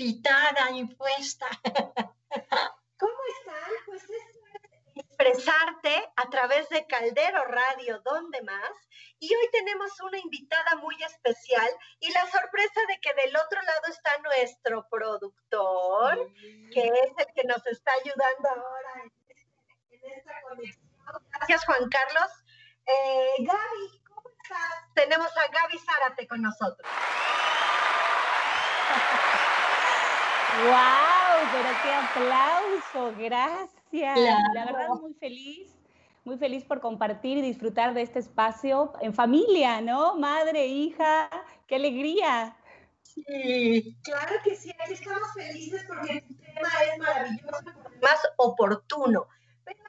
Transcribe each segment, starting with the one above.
invitada, impuesta. ¿Cómo están? Pues es expresarte a través de Caldero Radio, ¿dónde más? Y hoy tenemos una invitada muy especial y la sorpresa de que del otro lado está nuestro productor, que es el que nos está ayudando ahora en, esta conexión. Gracias, Juan Carlos. Eh, Gaby, ¿cómo estás? Tenemos a Gaby Zárate con nosotros. ¡Wow! Pero qué aplauso, gracias. La verdad, muy feliz, muy feliz por compartir y disfrutar de este espacio en familia, ¿no? Madre, hija, qué alegría. Sí, claro que sí, aquí estamos felices porque el tema es maravilloso, más oportuno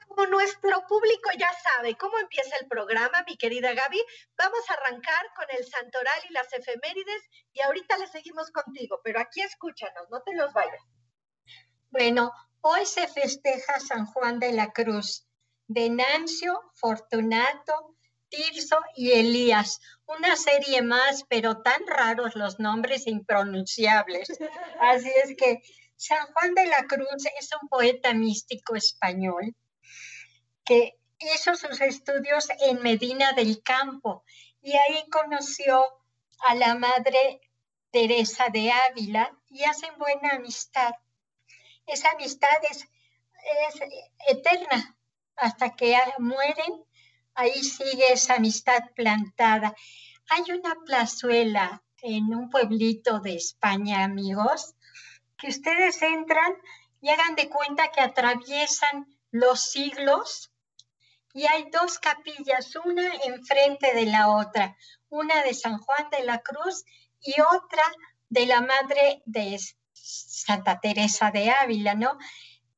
como nuestro público ya sabe cómo empieza el programa, mi querida Gaby, vamos a arrancar con el santoral y las efemérides y ahorita le seguimos contigo, pero aquí escúchanos, no te los vayas. Bueno, hoy se festeja San Juan de la Cruz, Venancio, Fortunato, Tirso y Elías. Una serie más, pero tan raros los nombres impronunciables. Así es que San Juan de la Cruz es un poeta místico español que hizo sus estudios en Medina del Campo y ahí conoció a la madre Teresa de Ávila y hacen buena amistad. Esa amistad es, eterna hasta que mueren, ahí sigue esa amistad plantada. Hay una plazuela en un pueblito de España, amigos, que ustedes entran y hagan de cuenta que atraviesan los siglos y hay dos capillas, una enfrente de la otra, una de San Juan de la Cruz y otra de la Madre de Santa Teresa de Ávila, ¿no?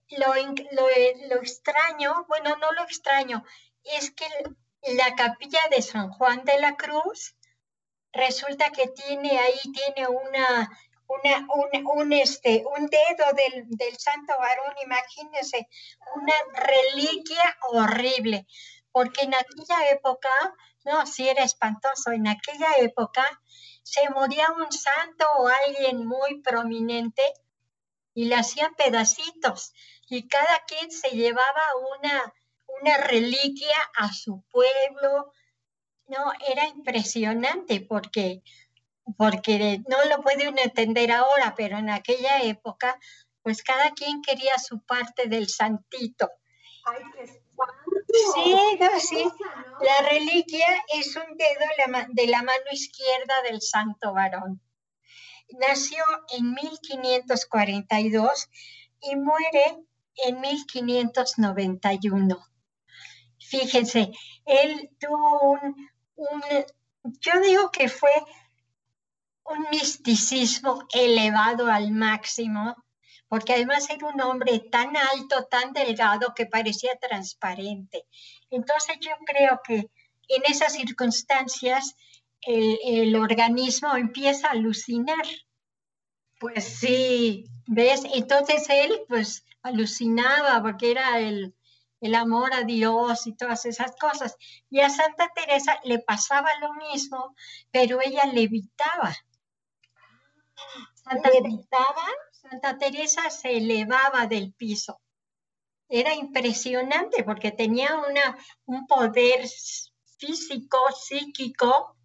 Lo, lo, extraño, bueno, no lo extraño, es que la capilla de San Juan de la Cruz resulta que tiene ahí, tiene una una, un, este, un dedo del, del santo varón, imagínense, una reliquia horrible, porque en aquella época, no, si era espantoso, en aquella época se moría un santo o alguien muy prominente y le hacían pedacitos y cada quien se llevaba una, una reliquia a su pueblo. No, era impresionante porque porque no lo puede uno entender ahora, pero en aquella época, pues cada quien quería su parte del santito. Ay, qué sí, sí. La reliquia es un dedo de la mano izquierda del santo varón. Nació en 1542 y muere en 1591. Fíjense, él tuvo un, un yo digo que fue un misticismo elevado al máximo, porque además era un hombre tan alto, tan delgado, que parecía transparente. Entonces yo creo que en esas circunstancias el, organismo empieza a alucinar. Pues sí, ¿ves? Entonces él pues alucinaba porque era el, el amor a Dios y todas esas cosas. Y a Santa Teresa le pasaba lo mismo, pero ella levitaba. Santa, Santa Teresa se elevaba del piso. Era impresionante porque tenía una, un poder físico, psíquico,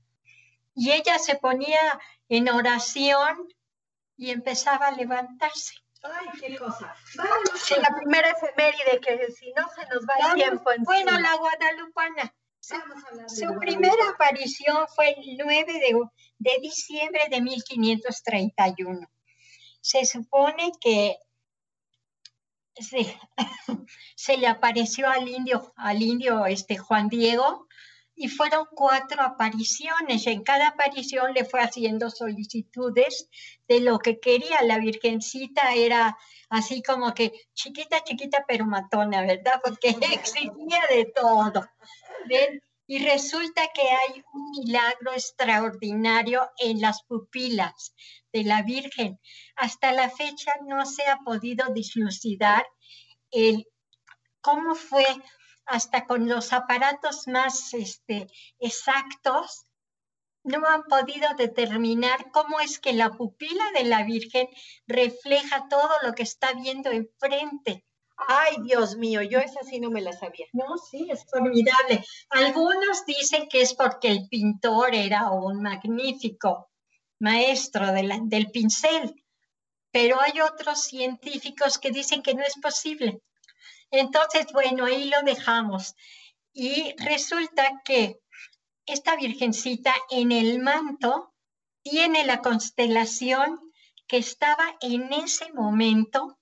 y ella se ponía en oración y empezaba a levantarse. Ay, qué cosa. Vámonos la primera efeméride, que si no se nos va el tiempo. Encima. Bueno, la guadalupana. Su primera aparición fue el 9 de, diciembre de 1531. Se supone que se, le apareció al indio, al indio este, Juan Diego y fueron cuatro apariciones. En cada aparición le fue haciendo solicitudes de lo que quería. La Virgencita era así como que chiquita, chiquita, pero matona, ¿verdad? Porque exigía de todo. Y resulta que hay un milagro extraordinario en las pupilas de la Virgen. Hasta la fecha no se ha podido dislucidar el cómo fue hasta con los aparatos más este, exactos, no han podido determinar cómo es que la pupila de la Virgen refleja todo lo que está viendo enfrente. Ay, Dios mío, yo esa sí no me la sabía. No, sí, es formidable. Algunos dicen que es porque el pintor era un magnífico maestro del pincel, pero hay otros científicos que dicen que no es posible. Entonces, bueno, ahí lo dejamos. Y resulta que esta virgencita en el manto tiene la constelación que estaba en ese momento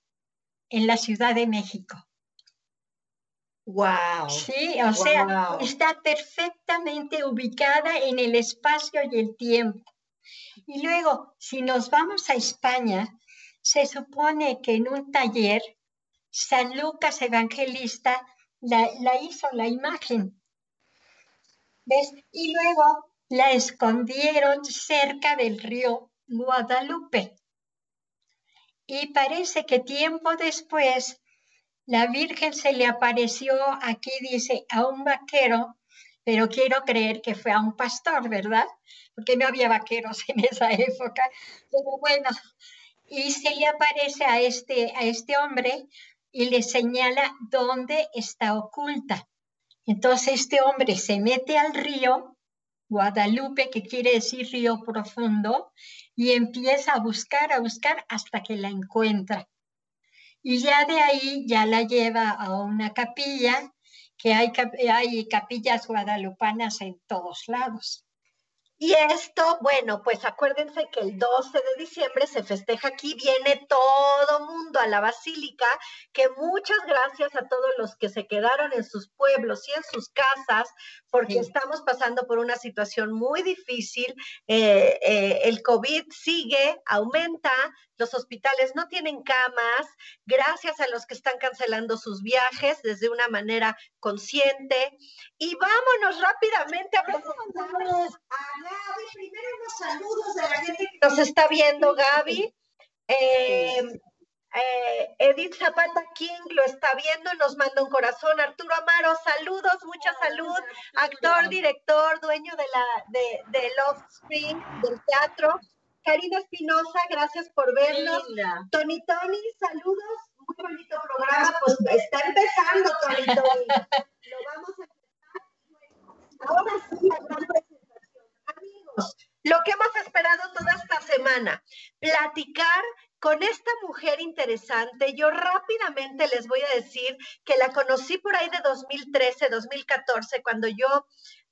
en la Ciudad de México. Wow. Sí, o sea, está perfectamente ubicada en el espacio y el tiempo. Y luego, si nos vamos a España, se supone que en un taller, San Lucas Evangelista la, hizo la imagen. ¿Ves? Y luego la escondieron cerca del río Guadalupe. Y parece que tiempo después la Virgen se le apareció, aquí dice, a un vaquero, pero quiero creer que fue a un pastor, ¿verdad? Porque no había vaqueros en esa época. Pero bueno, y se le aparece a este, a este hombre y le señala dónde está oculta. Entonces este hombre se mete al río Guadalupe, que quiere decir río profundo, y empieza a buscar, a buscar hasta que la encuentra. Y ya de ahí ya la lleva a una capilla, que hay, hay capillas guadalupanas en todos lados. Y esto, bueno, pues acuérdense que el 12 de diciembre se festeja aquí, viene todo mundo a la basílica, que muchas gracias a todos los que se quedaron en sus pueblos y en sus casas, porque estamos pasando por una situación muy difícil, eh, eh, el COVID sigue, aumenta, los hospitales no tienen camas, gracias a los que están cancelando sus viajes desde una manera consciente. Y vámonos rápidamente a presentarles a Gaby. Primero unos saludos de la gente que nos está viendo, Gaby. Eh, eh, Edith Zapata King lo está viendo nos manda un corazón. Arturo Amaro, saludos, mucha salud. Actor, director, dueño de la de, de Love Spring, del teatro. Karina Espinosa, gracias por vernos. Tony Tony, saludos. Muy bonito programa. Pues está empezando, Tony Tony. Lo vamos a empezar. Ahora sí, la gran presentación. Amigos, lo que hemos esperado toda esta semana, platicar con esta mujer interesante. Yo rápidamente les voy a decir que la conocí por ahí de 2013, 2014, cuando yo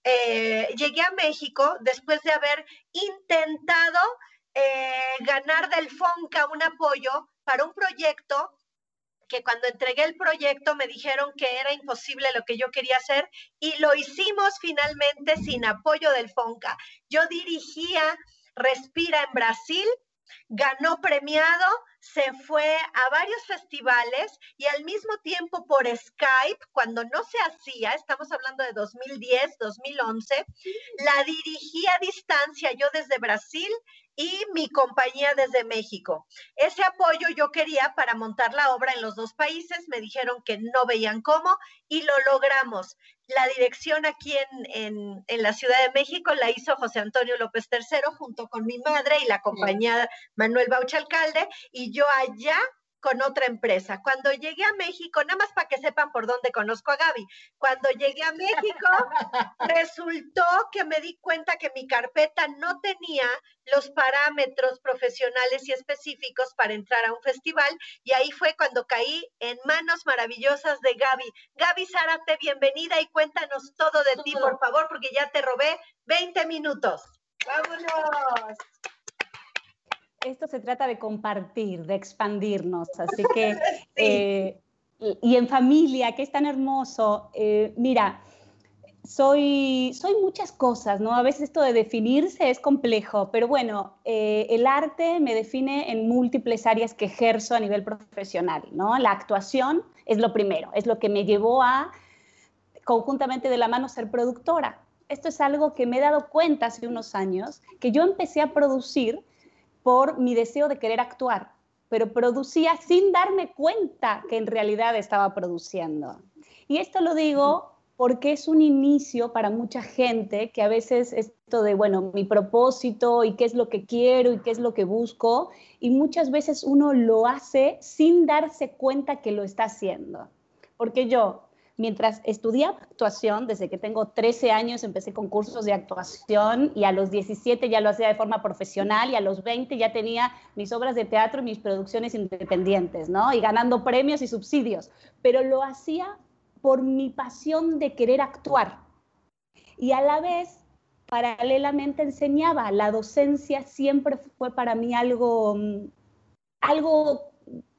eh, llegué a México después de haber intentado eh, ganar del FONCA un apoyo para un proyecto que cuando entregué el proyecto me dijeron que era imposible lo que yo quería hacer y lo hicimos finalmente sin apoyo del FONCA. Yo dirigía Respira en Brasil, ganó premiado, se fue a varios festivales y al mismo tiempo por Skype, cuando no se hacía, estamos hablando de 2010, 2011, la dirigí a distancia yo desde Brasil y mi compañía desde México. Ese apoyo yo quería para montar la obra en los dos países, me dijeron que no veían cómo y lo logramos. La dirección aquí en, en, la Ciudad de México la hizo José Antonio López III junto con mi madre y la compañía Manuel Baucha Alcalde y yo allá con otra empresa. Cuando llegué a México, nada más para que sepan por dónde conozco a Gaby, cuando llegué a México, resultó que me di cuenta que mi carpeta no tenía los parámetros profesionales y específicos para entrar a un festival y ahí fue cuando caí en manos maravillosas de Gaby. Gaby Zárate, bienvenida y cuéntanos todo de ti, por favor, porque ya te robé 20 minutos. ¡Vámonos! Esto se trata de compartir, de expandirnos. Así que, eh, y en familia, que es tan hermoso. Eh, mira, soy, soy muchas cosas, ¿no? A veces esto de definirse es complejo, pero bueno, eh, el arte me define en múltiples áreas que ejerzo a nivel profesional, ¿no? La actuación es lo primero, es lo que me llevó a, conjuntamente de la mano, ser productora. Esto es algo que me he dado cuenta hace unos años, que yo empecé a producir por mi deseo de querer actuar. pero producía sin darme cuenta que en realidad estaba produciendo. Y esto lo digo porque es un inicio para mucha gente que a veces esto de, bueno, mi propósito y qué es lo que quiero y qué es lo que busco, y muchas veces uno lo hace sin darse cuenta que lo está haciendo. Porque yo, mientras estudiaba actuación, desde que tengo 13 años empecé con cursos de actuación y a los 17 ya lo hacía de forma profesional y a los 20 ya tenía mis obras de teatro y mis producciones independientes, ¿no? Y ganando premios y subsidios, pero lo hacía por mi pasión de querer actuar. Y a la vez, paralelamente enseñaba. La docencia siempre fue para mí algo, mm, algo,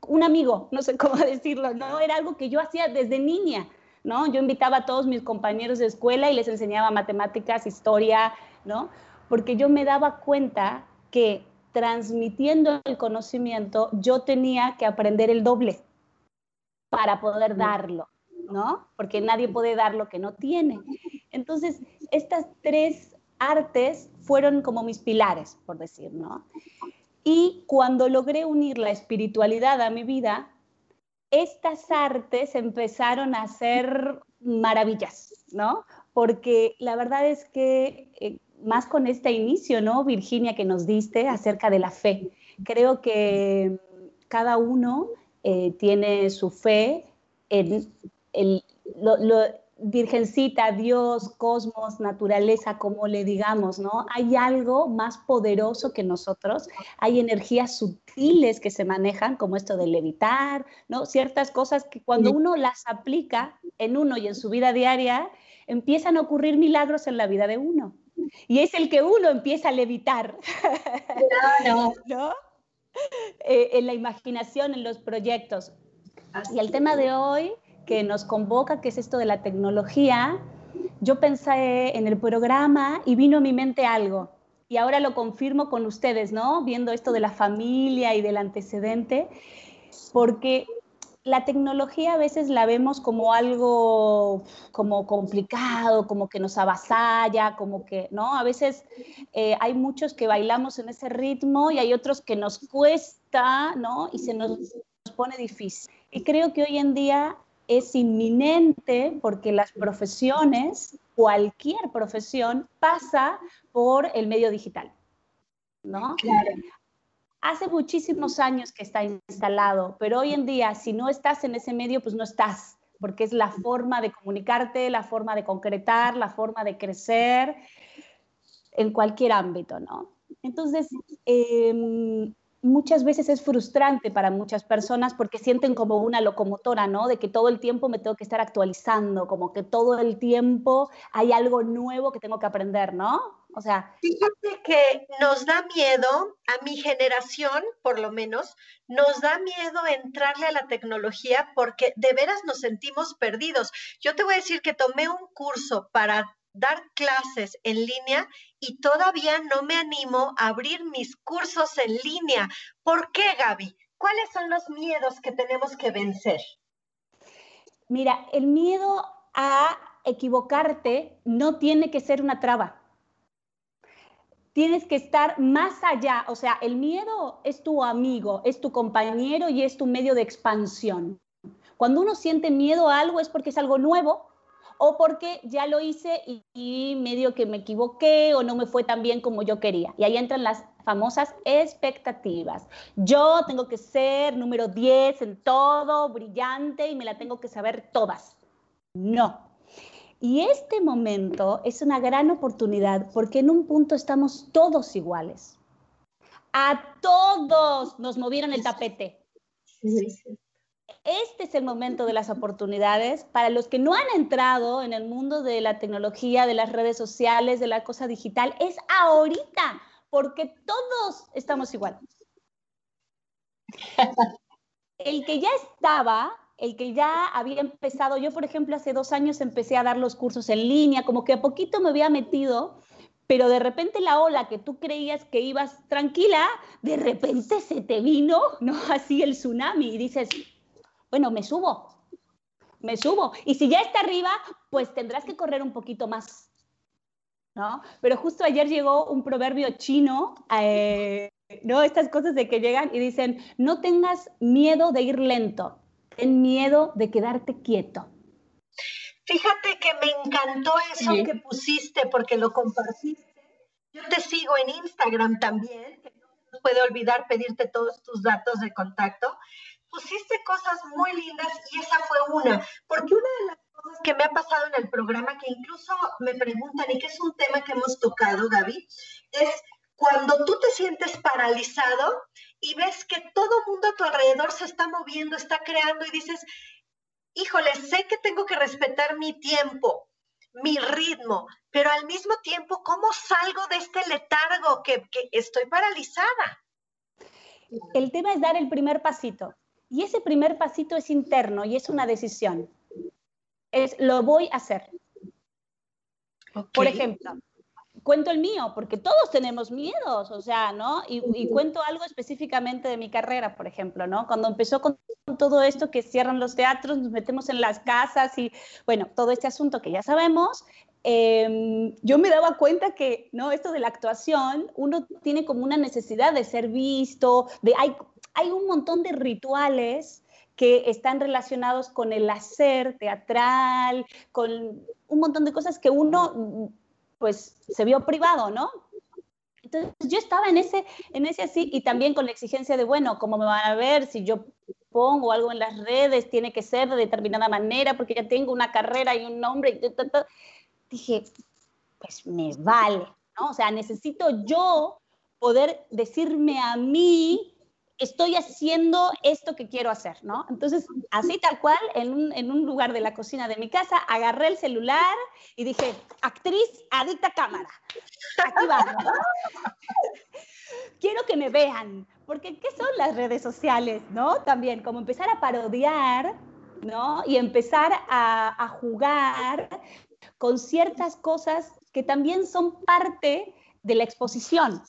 un amigo, no sé cómo decirlo, ¿no? Era algo que yo hacía desde niña, ¿no? Yo invitaba a todos mis compañeros de escuela y les enseñaba matemáticas, historia, ¿no? Porque yo me daba cuenta que transmitiendo el conocimiento yo tenía que aprender el doble para poder darlo. ¿no? Porque nadie puede dar lo que no tiene. Entonces, estas tres artes fueron como mis pilares, por decir, ¿no? Y cuando logré unir la espiritualidad a mi vida, estas artes empezaron a ser maravillas, ¿no? Porque la verdad es que eh, más con este inicio, ¿no? Virginia, que nos diste acerca de la fe. Creo que cada uno eh, tiene su fe en el, lo, virgencita, Dios, cosmos, naturaleza, como le digamos, ¿no? Hay algo más poderoso que nosotros, hay energías sutiles que se manejan, como esto de levitar, ¿no? Ciertas cosas que cuando uno las aplica en uno y en su vida diaria, empiezan a ocurrir milagros en la vida de uno. Y es el que uno empieza a levitar. Claro. ¿No? Eh, en la imaginación, en los proyectos. Y el tema de hoy que nos convoca, que es esto de la tecnología, yo pensé en el programa y vino a mi mente algo. Y ahora lo confirmo con ustedes, ¿no? Viendo esto de la familia y del antecedente, porque la tecnología a veces la vemos como algo como complicado, como que nos avasalla, como que, ¿no? A veces eh, hay muchos que bailamos en ese ritmo y hay otros que nos cuesta, ¿no? Y se nos pone difícil. Y creo que hoy en día es inminente porque las profesiones, cualquier profesión, pasa por el medio digital. ¿no? Hace muchísimos años que está instalado, pero hoy en día, si no estás en ese medio, pues no estás, porque es la forma de comunicarte, la forma de concretar, la forma de crecer en cualquier ámbito, ¿no? Entonces, eh, muchas veces es frustrante para muchas personas porque sienten como una locomotora, ¿no? De que todo el tiempo me tengo que estar actualizando, como que todo el tiempo hay algo nuevo que tengo que aprender, ¿no? O sea... Fíjate que nos da miedo, a mi generación por lo menos, nos da miedo entrarle a la tecnología porque de veras nos sentimos perdidos. Yo te voy a decir que tomé un curso para dar clases en línea y todavía no me animo a abrir mis cursos en línea. ¿Por qué, Gaby? ¿Cuáles son los miedos que tenemos que vencer? Mira, el miedo a equivocarte no tiene que ser una traba. Tienes que estar más allá, o sea, el miedo es tu amigo, es tu compañero y es tu medio de expansión. Cuando uno siente miedo a algo es porque es algo nuevo o porque ya lo hice y, medio que me equivoqué o no me fue tan bien como yo quería. Y ahí entran las famosas expectativas. Yo tengo que ser número 10 en todo, brillante y me la tengo que saber todas. No. Y este momento es una gran oportunidad porque en un punto estamos todos iguales. A todos nos movieron el tapete. Sí, sí este es el momento de las oportunidades para los que no han entrado en el mundo de la tecnología, de las redes sociales, de la cosa digital. Es ahorita, porque todos estamos igual. El que ya estaba, el que ya había empezado, yo por ejemplo hace dos años empecé a dar los cursos en línea, como que a poquito me había metido, pero de repente la ola que tú creías que ibas tranquila, de repente se te vino, ¿no? Así el tsunami y dices, bueno, me subo, me subo. Y si ya está arriba, pues tendrás que correr un poquito más. ¿no? Pero justo ayer llegó un proverbio chino eh, ¿no? Estas cosas de que llegan y dicen, no tengas miedo de ir lento, ten miedo de quedarte quieto. Fíjate que me encantó eso que pusiste porque lo compartiste. Yo te sigo en Instagram también, que no puede olvidar pedirte todos tus datos de contacto. Pusiste cosas muy lindas y esa fue una, porque una de las cosas que me ha pasado en el programa, que incluso me preguntan y que es un tema que hemos tocado, Gaby, es cuando tú te sientes paralizado y ves que todo mundo a tu alrededor se está moviendo, está creando y dices, híjole, sé que tengo que respetar mi tiempo, mi ritmo, pero al mismo tiempo, ¿cómo salgo de este letargo que, que estoy paralizada? El tema es dar el primer pasito. Y ese primer pasito es interno y es una decisión. Es lo voy a hacer. Por ejemplo, cuento el mío, porque todos tenemos miedos, o sea, ¿no? Y, cuento algo específicamente de mi carrera, por ejemplo, ¿no? Cuando empezó con todo esto que cierran los teatros, nos metemos en las casas y, bueno, todo este asunto que ya sabemos, em, yo me daba cuenta que, ¿no? Esto de la actuación, uno tiene como una necesidad de ser visto, de, hay, hay un montón de rituales que están relacionados con el hacer teatral, con un montón de cosas que uno pues se vio privado, ¿no? Entonces yo estaba en ese, en ese así y también con la exigencia de, bueno, ¿cómo me van a ver si yo pongo algo en las redes? Tiene que ser de determinada manera porque ya tengo una carrera y un nombre. Y Dije, pues me vale, ¿no? O sea, necesito yo poder decirme a mí estoy haciendo esto que quiero hacer, ¿no? Entonces, así tal cual, en un, lugar de la cocina de mi casa, agarré el celular y dije, actriz, adicta cámara. Aquí va. Quiero que me vean, porque ¿qué son las redes sociales, no? También, como empezar a parodiar, ¿no? Y empezar a, a jugar con ciertas cosas que también son parte de la exposición.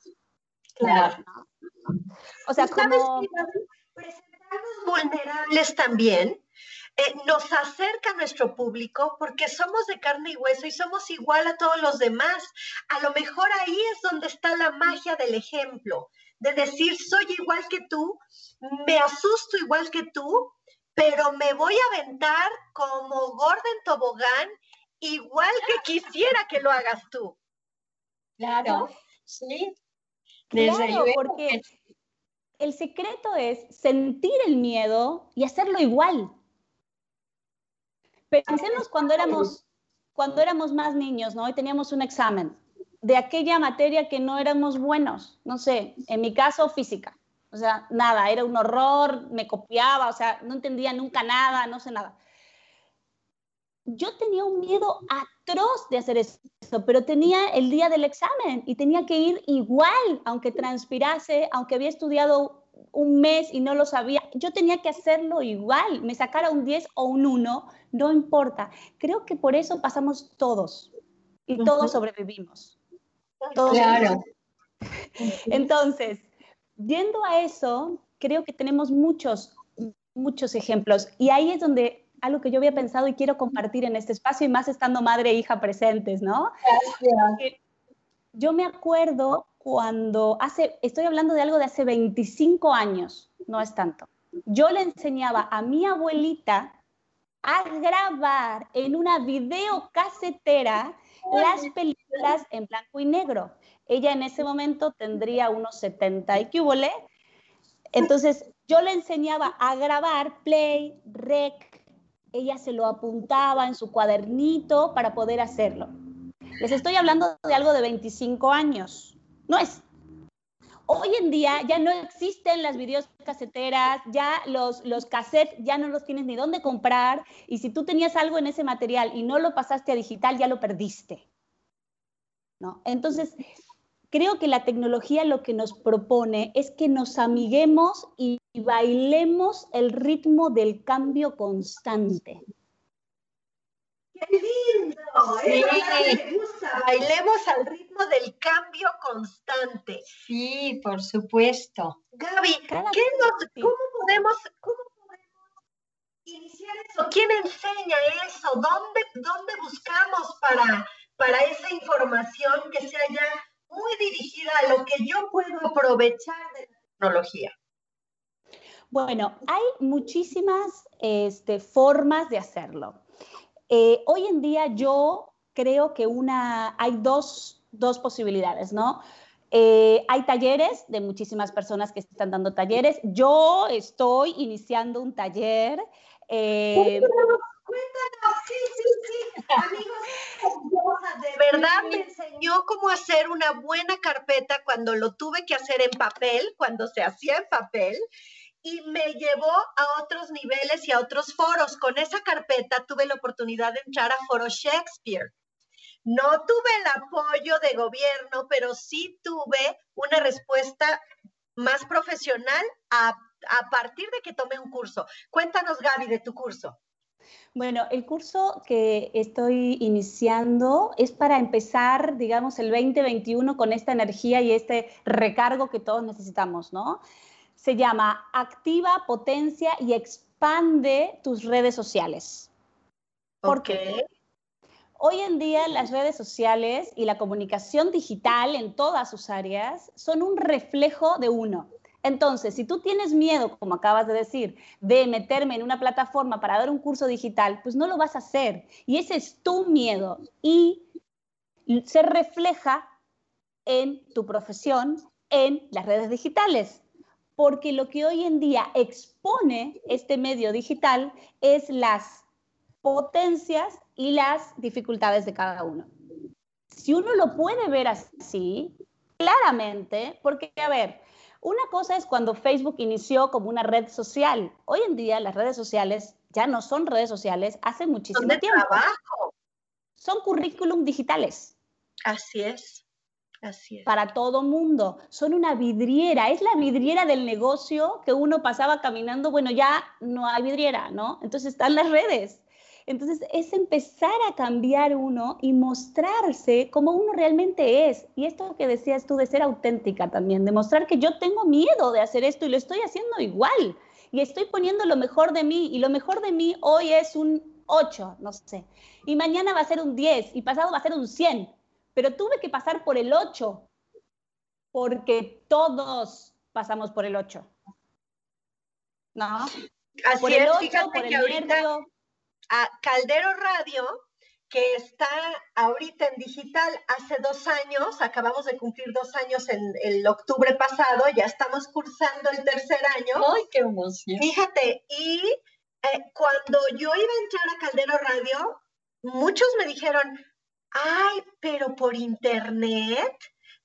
Claro. O sea, como... Presentarnos vulnerables también eh, nos acerca a nuestro público porque somos de carne y hueso y somos igual a todos los demás. A lo mejor ahí es donde está la magia del ejemplo, de decir, soy igual que tú, me asusto igual que tú, pero me voy a aventar como gorda en tobogán, igual que quisiera que lo hagas tú. Claro, sí. Claro, porque el secreto es sentir el miedo y hacerlo igual. Pensemos cuando éramos, cuando éramos más niños, ¿no? Y teníamos un examen de aquella materia que no éramos buenos, no sé, en mi caso física. O sea, nada, era un horror, me copiaba, o sea, no entendía nunca nada, no sé nada. Yo tenía un miedo atroz de hacer eso, pero tenía el día del examen y tenía que ir igual, aunque transpirase, aunque había estudiado un mes y no lo sabía, yo tenía que hacerlo igual, me sacara un 10 o un 1, no importa. Creo que por eso pasamos todos y todos sobrevivimos. claro. Entonces, yendo a eso, creo que tenemos muchos, muchos ejemplos y ahí es donde algo que yo había pensado y quiero compartir en este espacio y más estando madre e hija presentes, ¿no? Gracias. Yo me acuerdo cuando hace, estoy hablando de algo de hace 25 años, no es tanto. Yo le enseñaba a mi abuelita a grabar en una videocasetera las películas en blanco y negro. Ella en ese momento tendría unos 70 y que Entonces yo le enseñaba a grabar play, rec. Ella se lo apuntaba en su cuadernito para poder hacerlo. Les estoy hablando de algo de 25 años. No es. Hoy en día ya no existen las videos caseteras, ya los, los cassettes ya no los tienes ni dónde comprar y si tú tenías algo en ese material y no lo pasaste a digital, ya lo perdiste. ¿No? Entonces, creo que la tecnología lo que nos propone es que nos amiguemos y bailemos el ritmo del cambio constante. ¡Qué lindo! me gusta. Bailemos al ritmo del cambio constante. Sí, por supuesto. Gaby, ¿qué ¿cómo, podemos, ¿cómo podemos iniciar eso? ¿Quién enseña eso? ¿Dónde, dónde buscamos para, para esa información que sea ya muy dirigida a lo que yo puedo aprovechar de la tecnología. Bueno, hay muchísimas este, formas de hacerlo. Eh, hoy en día yo creo que una, hay dos, dos posibilidades, ¿no? Eh, hay talleres de muchísimas personas que están dando talleres. Yo estoy iniciando un taller. Eh, Cuéntanos, sí, sí, sí. Amigos, de verdad me enseñó cómo hacer una buena carpeta cuando lo tuve que hacer en papel, cuando se hacía en papel y me llevó a otros niveles y a otros foros. Con esa carpeta tuve la oportunidad de entrar a Foro Shakespeare. No tuve el apoyo de gobierno, pero sí tuve una respuesta más profesional a, partir de que tomé un curso. Cuéntanos, Gaby, de tu curso. Bueno, el curso que estoy iniciando es para empezar, digamos, el 2021 con esta energía y este recargo que todos necesitamos, ¿no? Se llama Activa, Potencia y Expande tus redes sociales. Porque hoy en día las redes sociales y la comunicación digital en todas sus áreas son un reflejo de uno. Entonces, si tú tienes miedo, como acabas de decir, de meterme en una plataforma para dar un curso digital, pues no lo vas a hacer. Y ese es tu miedo. Y se refleja en tu profesión, en las redes digitales porque lo que hoy en día expone este medio digital es las potencias y las dificultades de cada uno. Si uno lo puede ver así, claramente, porque, a ver, una cosa es cuando Facebook inició como una red social. Hoy en día las redes sociales ya no son redes sociales hace muchísimo son tiempo. Trabajo. Son currículum digitales. Así es. Para todo mundo. Son una vidriera. Es la vidriera del negocio que uno pasaba caminando. Bueno, ya no hay vidriera, ¿no? Entonces están las redes. Entonces es empezar a cambiar uno y mostrarse como uno realmente es. Y esto que decías tú de ser auténtica también, demostrar que yo tengo miedo de hacer esto y lo estoy haciendo igual. Y estoy poniendo lo mejor de mí. Y lo mejor de mí hoy es un 8, no sé. Y mañana va a ser un 10 y pasado va a ser un 100 pero tuve que pasar por el 8, porque todos pasamos por el 8. ¿No? Así por el 8, por el ahorita a Caldero Radio, que está ahorita en digital hace dos años, acabamos de cumplir dos años en el octubre pasado, ya estamos cursando el tercer año. ¡Ay, qué emoción! Fíjate, y eh, cuando yo iba a entrar a Caldero Radio, muchos me dijeron, Ay, pero por internet.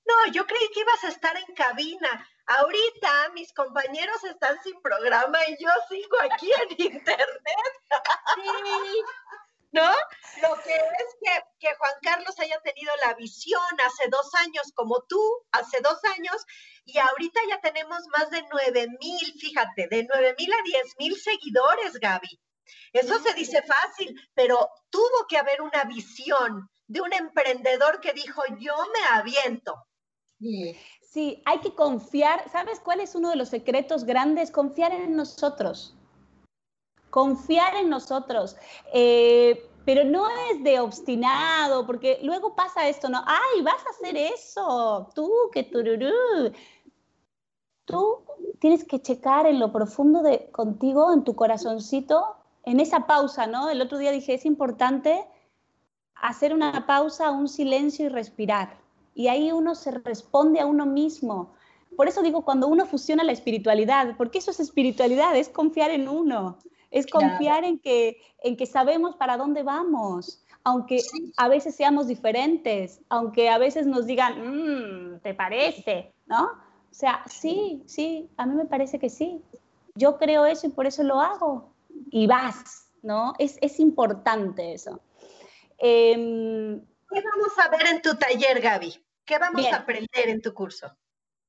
No, yo creí que ibas a estar en cabina. Ahorita mis compañeros están sin programa y yo sigo aquí en internet. Sí. ¿No? Lo que es que, que, Juan Carlos haya tenido la visión hace dos años, como tú, hace dos años, y ahorita ya tenemos más de nueve mil, fíjate, de nueve mil a diez mil seguidores, Gaby. Eso se dice fácil, pero tuvo que haber una visión de un emprendedor que dijo, yo me aviento. Sí, hay que confiar. ¿Sabes cuál es uno de los secretos grandes? Confiar en nosotros. Confiar en nosotros. Eh, pero no es de obstinado, porque luego pasa esto, ¿no? ¡Ay, vas a hacer eso! Tú, que tururú. Tú tienes que checar en lo profundo de contigo, en tu corazoncito, en esa pausa, ¿no? El otro día dije, es importante hacer una pausa, un silencio y respirar. Y ahí uno se responde a uno mismo. Por eso digo, cuando uno fusiona la espiritualidad, porque eso es espiritualidad, es confiar en uno, es confiar en, que, en que sabemos para dónde vamos, aunque a veces seamos diferentes, aunque a veces nos digan, mmm, ¿te parece? ¿No? O sea, sí, sí, a mí me parece que sí. Yo creo eso y por eso lo hago. Y vas, ¿no? Es, es importante eso. Em, ¿Qué vamos a ver en tu taller, Gaby? ¿Qué vamos a aprender en tu curso?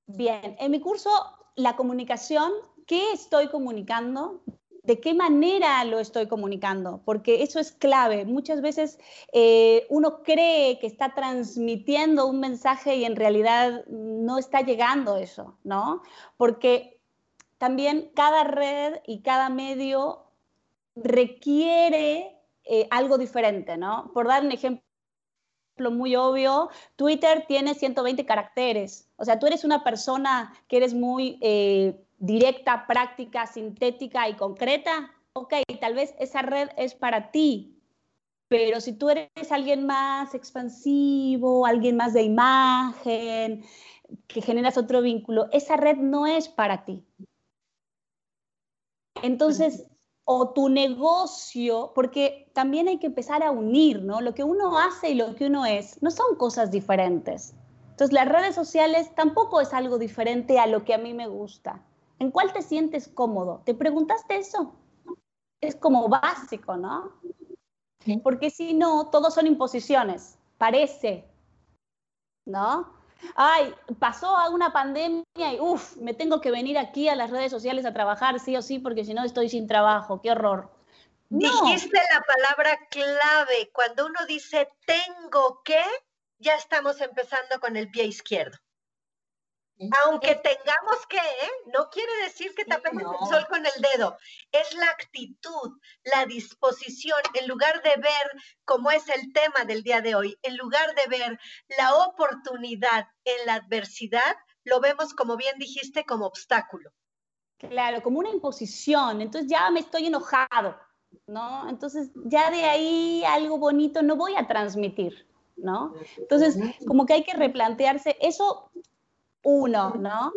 Bien, en mi curso, la comunicación, ¿qué estoy comunicando? ¿De qué manera lo estoy comunicando? Porque eso es clave. Muchas veces eh, uno cree que está transmitiendo un mensaje y en realidad no está llegando eso, ¿no? Porque también cada red y cada medio requiere eh, algo diferente, ¿no? Por dar un ejemplo muy obvio, Twitter tiene 120 caracteres. O sea, tú eres una persona que eres muy eh, directa, práctica, sintética y concreta. Ok, tal vez esa red es para ti, pero si tú eres alguien más expansivo, alguien más de imagen, que generas otro vínculo, esa red no es para ti. Entonces, o tu negocio, porque también hay que empezar a unir, ¿no? Lo que uno hace y lo que uno es, no son cosas diferentes. Entonces, las redes sociales tampoco es algo diferente a lo que a mí me gusta. ¿En cuál te sientes cómodo? ¿Te preguntaste eso? Es como básico, ¿no? Porque si no, todos son imposiciones, parece, ¿no? Ay, pasó a una pandemia y uff, me tengo que venir aquí a las redes sociales a trabajar sí o sí porque si no estoy sin trabajo, qué horror. Dijiste la palabra clave, cuando uno dice tengo que, ya estamos empezando con el pie izquierdo. Aunque tengamos que, ¿eh? no quiere decir que tapemos el sol con el dedo. Es la actitud, la disposición, en lugar de ver como es el tema del día de hoy, en lugar de ver la oportunidad en la adversidad, lo vemos, como bien dijiste, como obstáculo. Claro, como una imposición. Entonces ya me estoy enojado, ¿no? Entonces ya de ahí algo bonito no voy a transmitir, ¿no? Entonces, como que hay que replantearse. Eso uno, ¿no?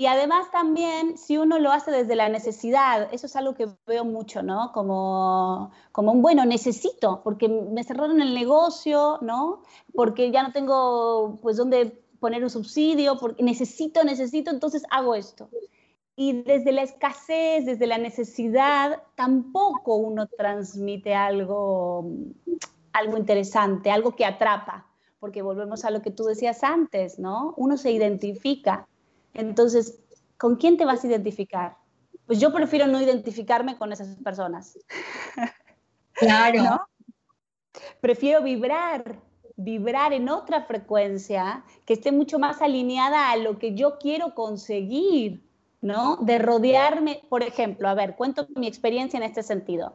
Y además también, si uno lo hace desde la necesidad, eso es algo que veo mucho, ¿no? Como, como un, bueno, necesito, porque me cerraron el negocio, ¿no? Porque ya no tengo, pues, dónde poner un subsidio, porque necesito, necesito, entonces hago esto. Y desde la escasez, desde la necesidad, tampoco uno transmite algo, algo interesante, algo que atrapa porque volvemos a lo que tú decías antes, ¿no? Uno se identifica. Entonces, ¿con quién te vas a identificar? Pues yo prefiero no identificarme con esas personas. Claro. ¿No? Prefiero vibrar, vibrar en otra frecuencia que esté mucho más alineada a lo que yo quiero conseguir, ¿no? De rodearme, por ejemplo, a ver, cuento mi experiencia en este sentido.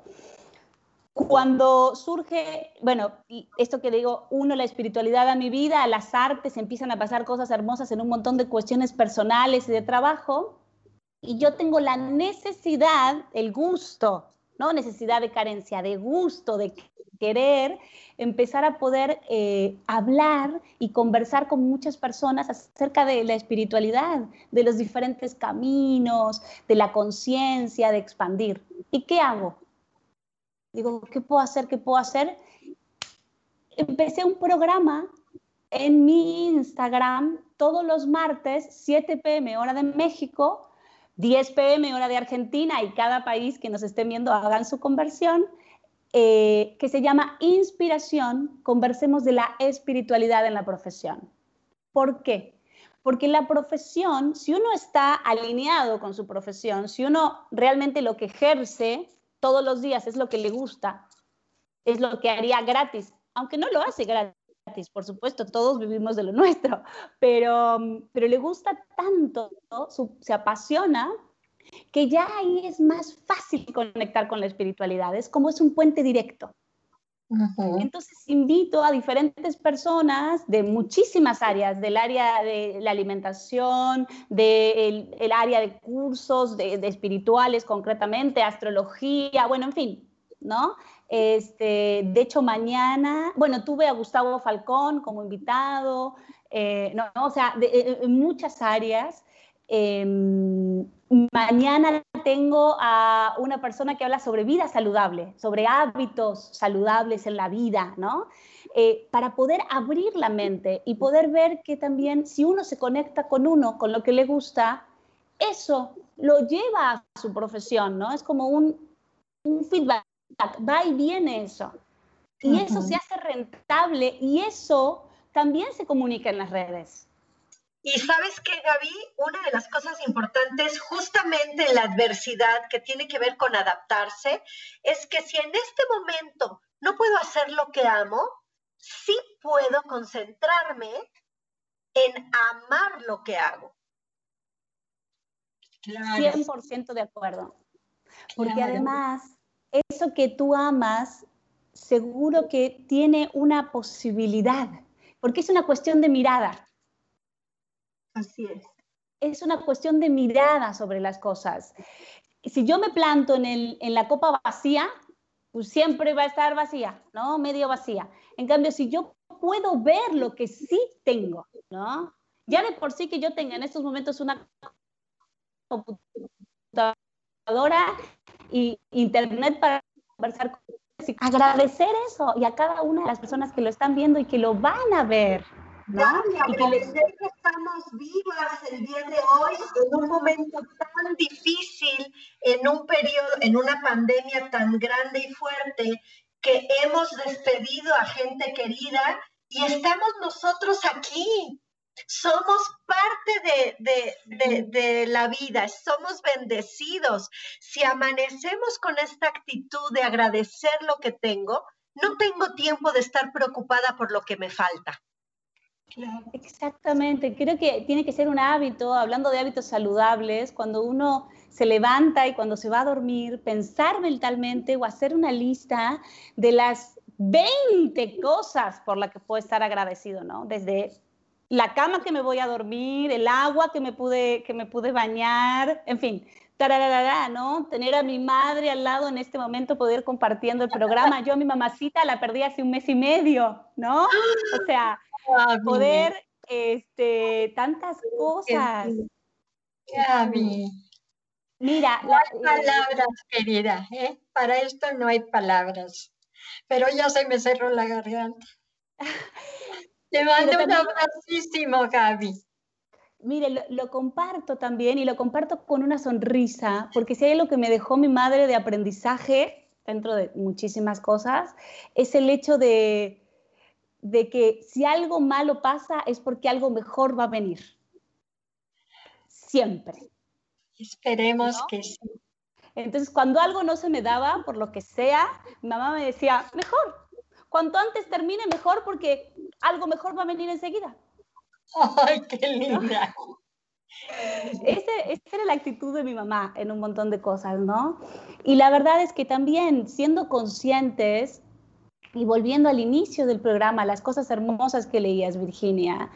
Cuando surge, bueno, esto que digo, uno, la espiritualidad a mi vida, a las artes, empiezan a pasar cosas hermosas en un montón de cuestiones personales y de trabajo, y yo tengo la necesidad, el gusto, no necesidad de carencia, de gusto, de querer empezar a poder eh, hablar y conversar con muchas personas acerca de la espiritualidad, de los diferentes caminos, de la conciencia, de expandir. ¿Y qué hago? Digo, ¿qué puedo hacer? ¿Qué puedo hacer? Empecé un programa en mi Instagram todos los martes, 7 pm hora de México, 10 pm hora de Argentina y cada país que nos esté viendo hagan su conversión, eh, que se llama Inspiración, conversemos de la espiritualidad en la profesión. ¿Por qué? Porque la profesión, si uno está alineado con su profesión, si uno realmente lo que ejerce todos los días, es lo que le gusta, es lo que haría gratis, aunque no lo hace gratis, por supuesto, todos vivimos de lo nuestro, pero, pero le gusta tanto, se apasiona, que ya ahí es más fácil conectar con la espiritualidad, es como es un puente directo. Entonces invito a diferentes personas de muchísimas áreas, del área de la alimentación, del el área de cursos, de, espirituales concretamente, astrología, bueno, en fin, ¿no? Este, de hecho, mañana, bueno, tuve a Gustavo Falcón como invitado, eh, no, o sea, en muchas áreas. Em, mañana tengo a una persona que habla sobre vida saludable, sobre hábitos saludables en la vida, ¿no? Eh, para poder abrir la mente y poder ver que también si uno se conecta con uno, con lo que le gusta, eso lo lleva a su profesión, ¿no? Es como un, un feedback, va y viene eso. Y eso se hace rentable y eso también se comunica en las redes. Y sabes que, Gaby, una de las cosas importantes justamente en la adversidad que tiene que ver con adaptarse es que si en este momento no puedo hacer lo que amo, sí puedo concentrarme en amar lo que hago. 100% de acuerdo. Porque además, eso que tú amas seguro que tiene una posibilidad, porque es una cuestión de mirada. Así es. Es una cuestión de mirada sobre las cosas. Si yo me planto en, el, en la copa vacía, pues siempre va a estar vacía, ¿no? Medio vacía. En cambio, si yo puedo ver lo que sí tengo, ¿no? Ya de por sí que yo tenga en estos momentos una computadora y internet para conversar con agradecer eso y a cada una de las personas que lo están viendo y que lo van a ver. Y que, estamos vivas el día de hoy en un momento tan difícil, en un periodo, en una pandemia tan grande y fuerte, que hemos despedido a gente querida y estamos nosotros aquí, somos parte de, la vida, somos bendecidos. Si amanecemos con esta actitud de agradecer lo que tengo, no tengo tiempo de estar preocupada por lo que me falta. Exactamente, creo que tiene que ser un hábito, hablando de hábitos saludables, cuando uno se levanta y cuando se va a dormir, pensar mentalmente o hacer una lista de las 20 cosas por las que puede estar agradecido, ¿no? Desde la cama que me voy a dormir, el agua que me pude, que me pude bañar, en fin, tararara, ¿no? Tener a mi madre al lado en este momento, poder compartiendo el programa. Yo a mi mamacita la perdí hace un mes y medio, ¿no? O sea, poder, este, tantas cosas. Gaby. Mira, no hay palabras, querida, ¿eh? Para esto no hay palabras. Pero ya se me cerró la garganta. Te mando un abracísimo, Gaby. Mire, lo, comparto también y lo comparto con una sonrisa, porque si hay algo que me dejó mi madre de aprendizaje, dentro de muchísimas cosas, es el hecho de, de que si algo malo pasa es porque algo mejor va a venir. Siempre. Esperemos que sí. Entonces, cuando algo no se me daba, por lo que sea, mi mamá me decía, mejor, cuanto antes termine, mejor, porque algo mejor va a venir enseguida. ¡Ay, qué linda! Ese, esa era la actitud de mi mamá en un montón de cosas, ¿no? Y la verdad es que también siendo conscientes y volviendo al inicio del programa, las cosas hermosas que leías, Virginia,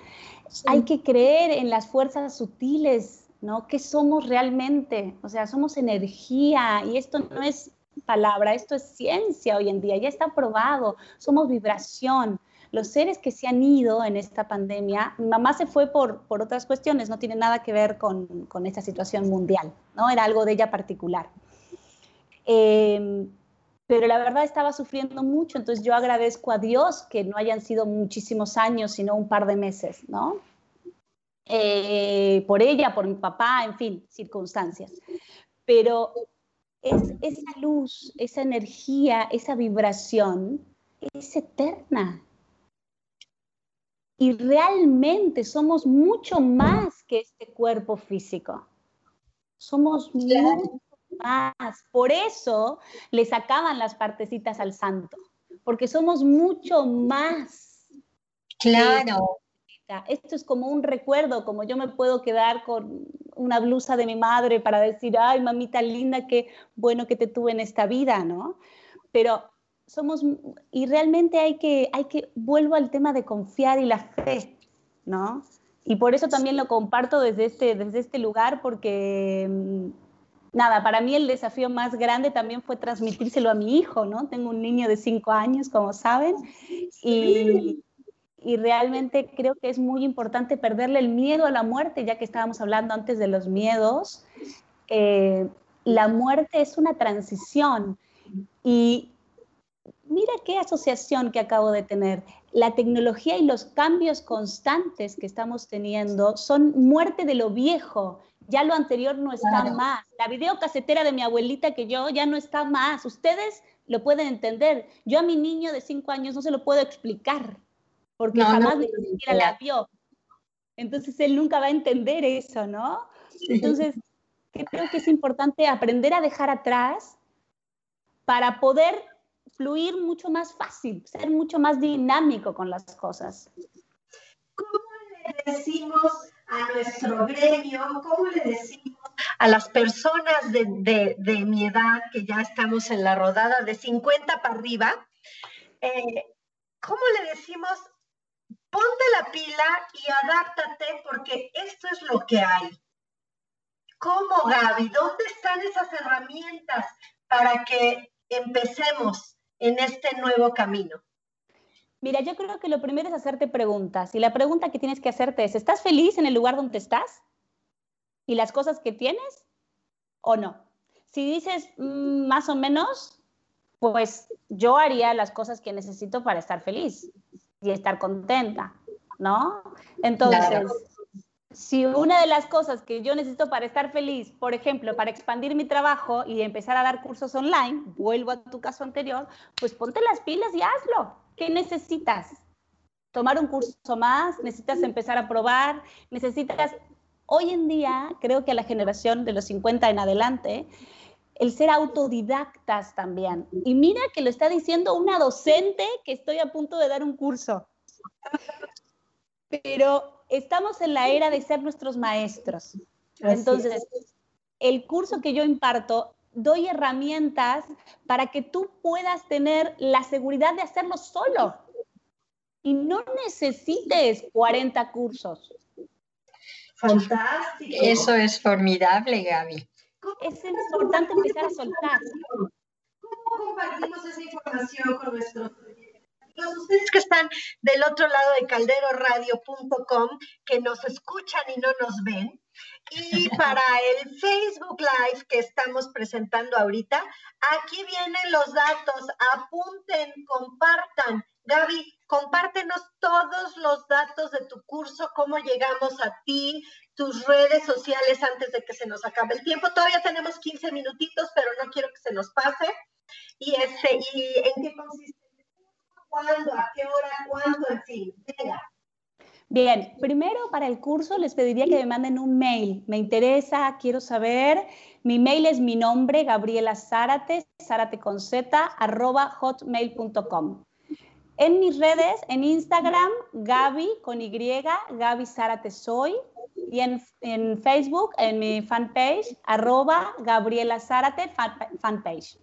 hay que creer en las fuerzas sutiles, ¿no? ¿Qué somos realmente? O sea, somos energía y esto no es palabra, esto es ciencia hoy en día, ya está probado, somos vibración. Los seres que se han ido en esta pandemia, mi mamá se fue por, por otras cuestiones, no tiene nada que ver con, con esta situación mundial, ¿no? Era algo de ella particular. Em, pero la verdad estaba sufriendo mucho, entonces yo agradezco a Dios que no hayan sido muchísimos años, sino un par de meses, ¿no? Eh, por ella, por mi papá, en fin, circunstancias. Pero es, esa luz, esa energía, esa vibración es eterna. Y realmente somos mucho más que este cuerpo físico. Somos mucho más. Por eso le sacaban las partecitas al santo, porque somos mucho más. Claro. Esto es como un recuerdo, como yo me puedo quedar con una blusa de mi madre para decir, ay, mamita linda, qué bueno que te tuve en esta vida, ¿no? Pero somos, y realmente hay que, hay que, vuelvo al tema de confiar y la fe, ¿no? Y por eso también lo comparto desde este, desde este lugar, porque, mm, nada, para mí el desafío más grande también fue transmitírselo a mi hijo, ¿no? Tengo un niño de cinco años, como saben, y, y realmente creo que es muy importante perderle el miedo a la muerte, ya que estábamos hablando antes de los miedos. Eh, la muerte es una transición y mira qué asociación que acabo de tener. La tecnología y los cambios constantes que estamos teniendo son muerte de lo viejo. Ya lo anterior no está más. La videocasetera de mi abuelita que yo ya no está más. Ustedes lo pueden entender. Yo a mi niño de cinco años no se lo puedo explicar porque jamás ni siquiera la vio. Entonces él nunca va a entender eso, ¿no? Entonces, creo que es importante aprender a dejar atrás para poder fluir mucho más fácil, ser mucho más dinámico con las cosas. ¿Cómo le decimos a nuestro gremio, cómo le decimos a las personas de, de mi edad, que ya estamos en la rodada de 50 para arriba, Eh, ¿Cómo le decimos? Ponte la pila y adáptate porque esto es lo que hay. ¿Cómo, Gaby? ¿Dónde están esas herramientas para que empecemos en este nuevo camino? Mira, yo creo que lo primero es hacerte preguntas. Y la pregunta que tienes que hacerte es, ¿estás feliz en el lugar donde estás? ¿Y las cosas que tienes? ¿O no? Si dices mm, más o menos, pues yo haría las cosas que necesito para estar feliz y estar contenta, ¿no? Entonces, si una de las cosas que yo necesito para estar feliz, por ejemplo, para expandir mi trabajo y empezar a dar cursos online, vuelvo a tu caso anterior, pues ponte las pilas y hazlo. ¿Qué necesitas? Tomar un curso más, necesitas empezar a probar, necesitas... Hoy en día, creo que a la generación de los 50 en adelante, el ser autodidactas también. Y mira que lo está diciendo una docente que estoy a punto de dar un curso. Pero estamos en la era de ser nuestros maestros. Entonces, el curso que yo imparto, doy herramientas para que tú puedas tener la seguridad de hacerlo solo. Y no necesites 40 cursos. Fantástico. Eso es formidable, Gaby es importante empezar a soltar. ¿Cómo compartimos esa información con nuestros los ustedes que están del otro lado de calderoradio.com, que nos escuchan y no nos ven, y para el Facebook Live que estamos presentando ahorita, aquí vienen los datos, apunten, compartan. Gaby, compártenos todos los datos de tu curso, cómo llegamos a ti, tus redes sociales antes de que se nos acabe el tiempo. Todavía tenemos 15 minutitos, pero no quiero que se nos pase. Y, ese, y en qué consiste, cuándo, a qué hora, cuándo, en fin. Venga. Bien, primero para el curso les pediría que me manden un mail. Me interesa, quiero saber. Mi mail es mi nombre, Gabriela Zárate, Zárate con Z, arroba hotmail.com. En mis redes, en Instagram, Gaby con Y, Gaby Zárate Soy. Y en, en, Facebook, en mi fanpage, arroba Gabriela Zárate fanpage.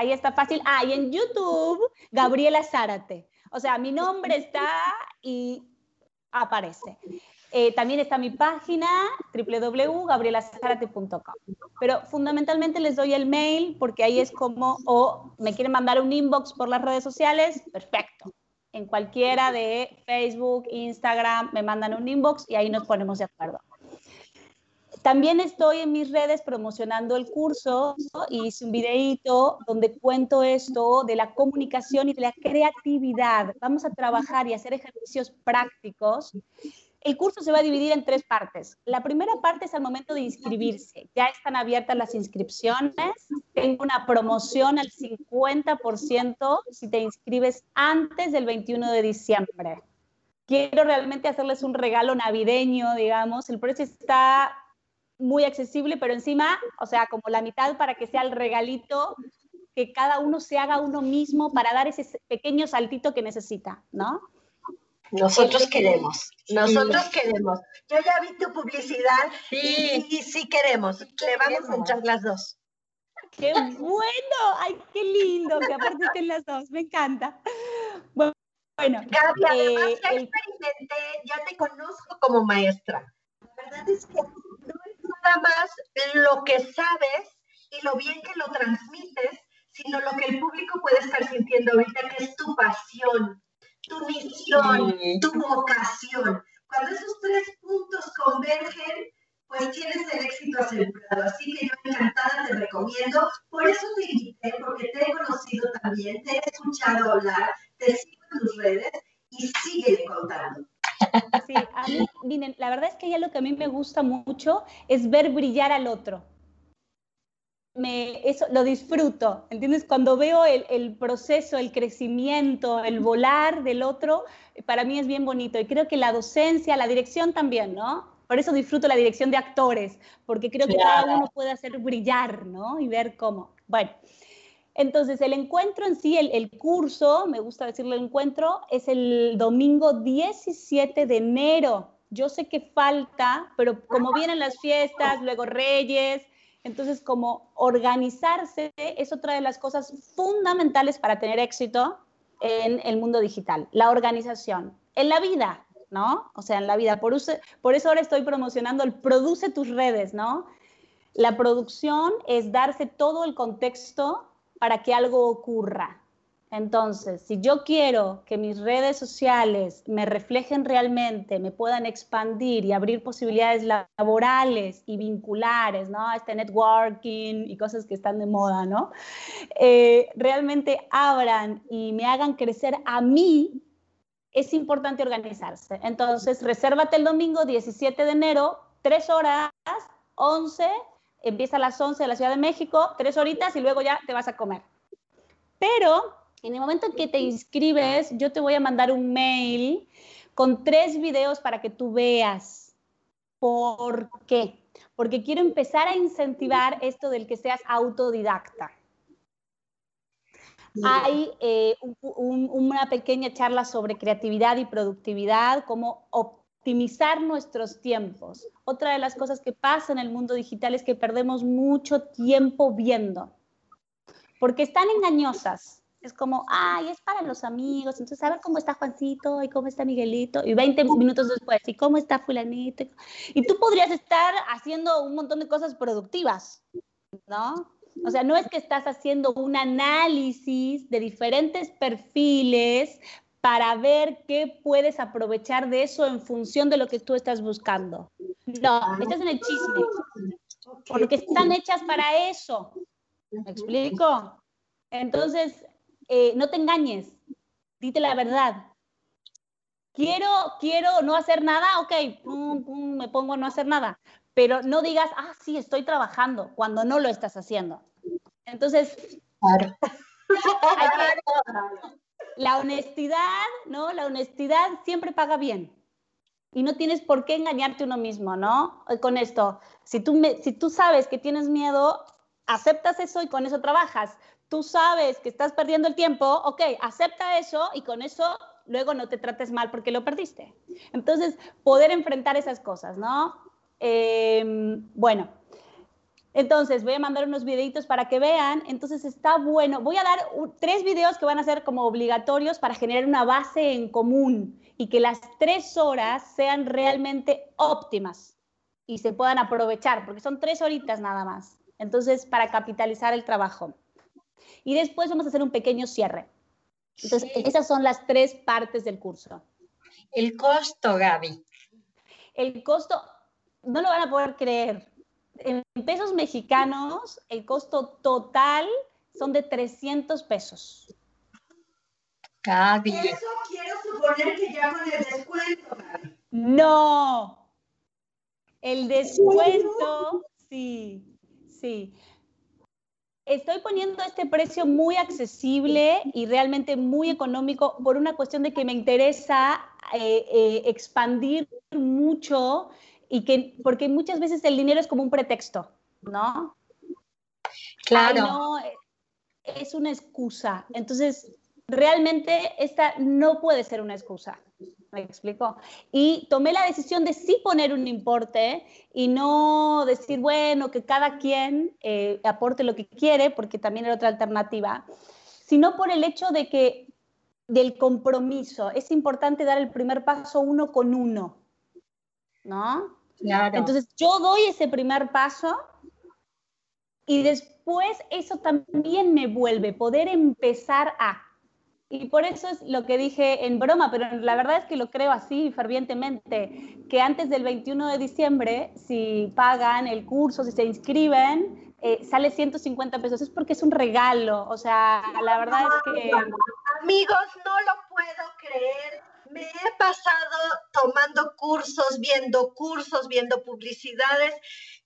Ahí está fácil. Ah, y en YouTube, Gabriela Zárate. O sea, mi nombre está y aparece. Eh, también está mi página www.gabrielasarate.com. Pero fundamentalmente les doy el mail porque ahí es como, o me quieren mandar un inbox por las redes sociales, perfecto. En cualquiera de Facebook, Instagram, me mandan un inbox y ahí nos ponemos de acuerdo. También estoy en mis redes promocionando el curso y hice un videito donde cuento esto de la comunicación y de la creatividad. Vamos a trabajar y hacer ejercicios prácticos el curso se va a dividir en tres partes. La primera parte es al momento de inscribirse. Ya están abiertas las inscripciones. Tengo una promoción al 50% si te inscribes antes del 21 de diciembre. Quiero realmente hacerles un regalo navideño, digamos. El precio está muy accesible, pero encima, o sea, como la mitad para que sea el regalito que cada uno se haga uno mismo para dar ese pequeño saltito que necesita, ¿no? Nosotros queremos, nosotros queremos. Yo ya vi tu publicidad y, sí queremos. Le vamos a entrar las dos. ¡Qué bueno! ¡Ay, qué lindo que aparte estén las dos! Me encanta. Bueno, Gaby, además ya eh, experimenté, ya te conozco como maestra. La verdad es que nada más lo que sabes y lo bien que lo transmites, sino lo que el público puede estar sintiendo ahorita, que es tu pasión tu misión, tu vocación. Cuando esos tres puntos convergen, pues tienes el éxito asegurado. Así que yo encantada te recomiendo. Por eso te invité, porque te he conocido también, te he escuchado hablar, te sigo en tus redes y sigue contando. Sí, a mí, miren, la verdad es que ya lo que a mí me gusta mucho es ver brillar al otro me, eso lo disfruto, ¿entiendes? Cuando veo el, el, proceso, el crecimiento, el volar del otro, para mí es bien bonito. Y creo que la docencia, la dirección también, ¿no? Por eso disfruto la dirección de actores, porque creo que cada uno puede hacer brillar, ¿no? Y ver cómo. Bueno, entonces el encuentro en sí, el, el curso, me gusta decirle encuentro, es el domingo 17 de enero. Yo sé que falta, pero como vienen las fiestas, luego Reyes, entonces, como organizarse es otra de las cosas fundamentales para tener éxito. en el mundo digital, la organización, en la vida, ¿no? O sea, en la vida. Por, por eso ahora estoy promocionando el produce tus redes, ¿no? La producción es darse todo el contexto para que algo ocurra. Entonces, si yo quiero que mis redes sociales me reflejen realmente, me puedan expandir y abrir posibilidades laborales y vinculares, ¿no? Este networking y cosas que están de moda, ¿no? Eh, realmente abran y me hagan crecer a mí, es importante organizarse. Entonces, resérvate el domingo 17 de enero, tres horas, 11, empieza a las 11 de la Ciudad de México, tres horitas y luego ya te vas a comer. Pero en el momento en que te inscribes, yo te voy a mandar un mail con tres videos para que tú veas. ¿Por qué? Porque quiero empezar a incentivar esto del que seas autodidacta. Hay eh, una pequeña charla sobre creatividad y productividad, cómo optimizar nuestros tiempos. Otra de las cosas que pasa en el mundo digital es que perdemos mucho tiempo viendo, porque están engañosas es como, ay, es para los amigos, entonces a ver cómo está Juancito y cómo está Miguelito, y 20 minutos después, y cómo está fulanito. Y tú podrías estar haciendo un montón de cosas productivas, ¿no? O sea, no es que estás haciendo un análisis de diferentes perfiles para ver qué puedes aprovechar de eso en función de lo que tú estás buscando. No, estás en el chisme, porque están hechas para eso. ¿Me explico? Entonces, eh, no te engañes, dite la verdad. Quiero, quiero no hacer nada, ok, me pongo a no hacer nada, pero no digas, ah, sí, estoy trabajando, cuando no lo estás haciendo. Entonces, la honestidad, ¿no? La honestidad siempre paga bien. Y no tienes por qué engañarte uno mismo, ¿no? Con esto, si tú, si tú sabes que tienes miedo, aceptas eso y con eso trabajas tú sabes que estás perdiendo el tiempo, ok, acepta eso y con eso luego no te trates mal porque lo perdiste. Entonces, poder enfrentar esas cosas, ¿no? Em, bueno, entonces voy a mandar unos videitos para que vean. Entonces está bueno. Voy a dar tres videos que van a ser como obligatorios para generar una base en común y que las tres horas sean realmente óptimas y se puedan aprovechar, porque son tres horitas nada más. Entonces, para capitalizar el trabajo y después vamos a hacer un pequeño cierre. Entonces, esas son las tres partes del curso. El costo, Gaby. El costo, no lo van a poder creer. En pesos mexicanos, el costo total son de 300 pesos. Gaby. Eso quiero suponer que ya con el descuento. No. El descuento, sí, sí estoy poniendo este precio muy accesible y realmente muy económico por una cuestión de que me interesa eh, eh, expandir mucho y que, porque muchas veces el dinero es como un pretexto, ¿no? Claro. no, es una excusa. Entonces, realmente esta no puede ser una excusa. ¿Me explico? Y tomé la decisión de sí poner un importe y no decir, bueno, que cada quien eh, aporte lo que quiere, porque también era otra alternativa, sino por el hecho de que del compromiso. Es importante dar el primer paso uno con uno, ¿no? Claro. Entonces yo doy ese primer paso y después eso también me vuelve poder empezar a y por eso es lo que dije en broma, pero la verdad es que lo creo así fervientemente, que antes del 21 de diciembre, si pagan el curso, si se inscriben, eh, sale 150 pesos. Es porque es un regalo. O sea, la verdad es que... Amigos, no lo puedo creer. Me he pasado tomando cursos, viendo cursos, viendo publicidades.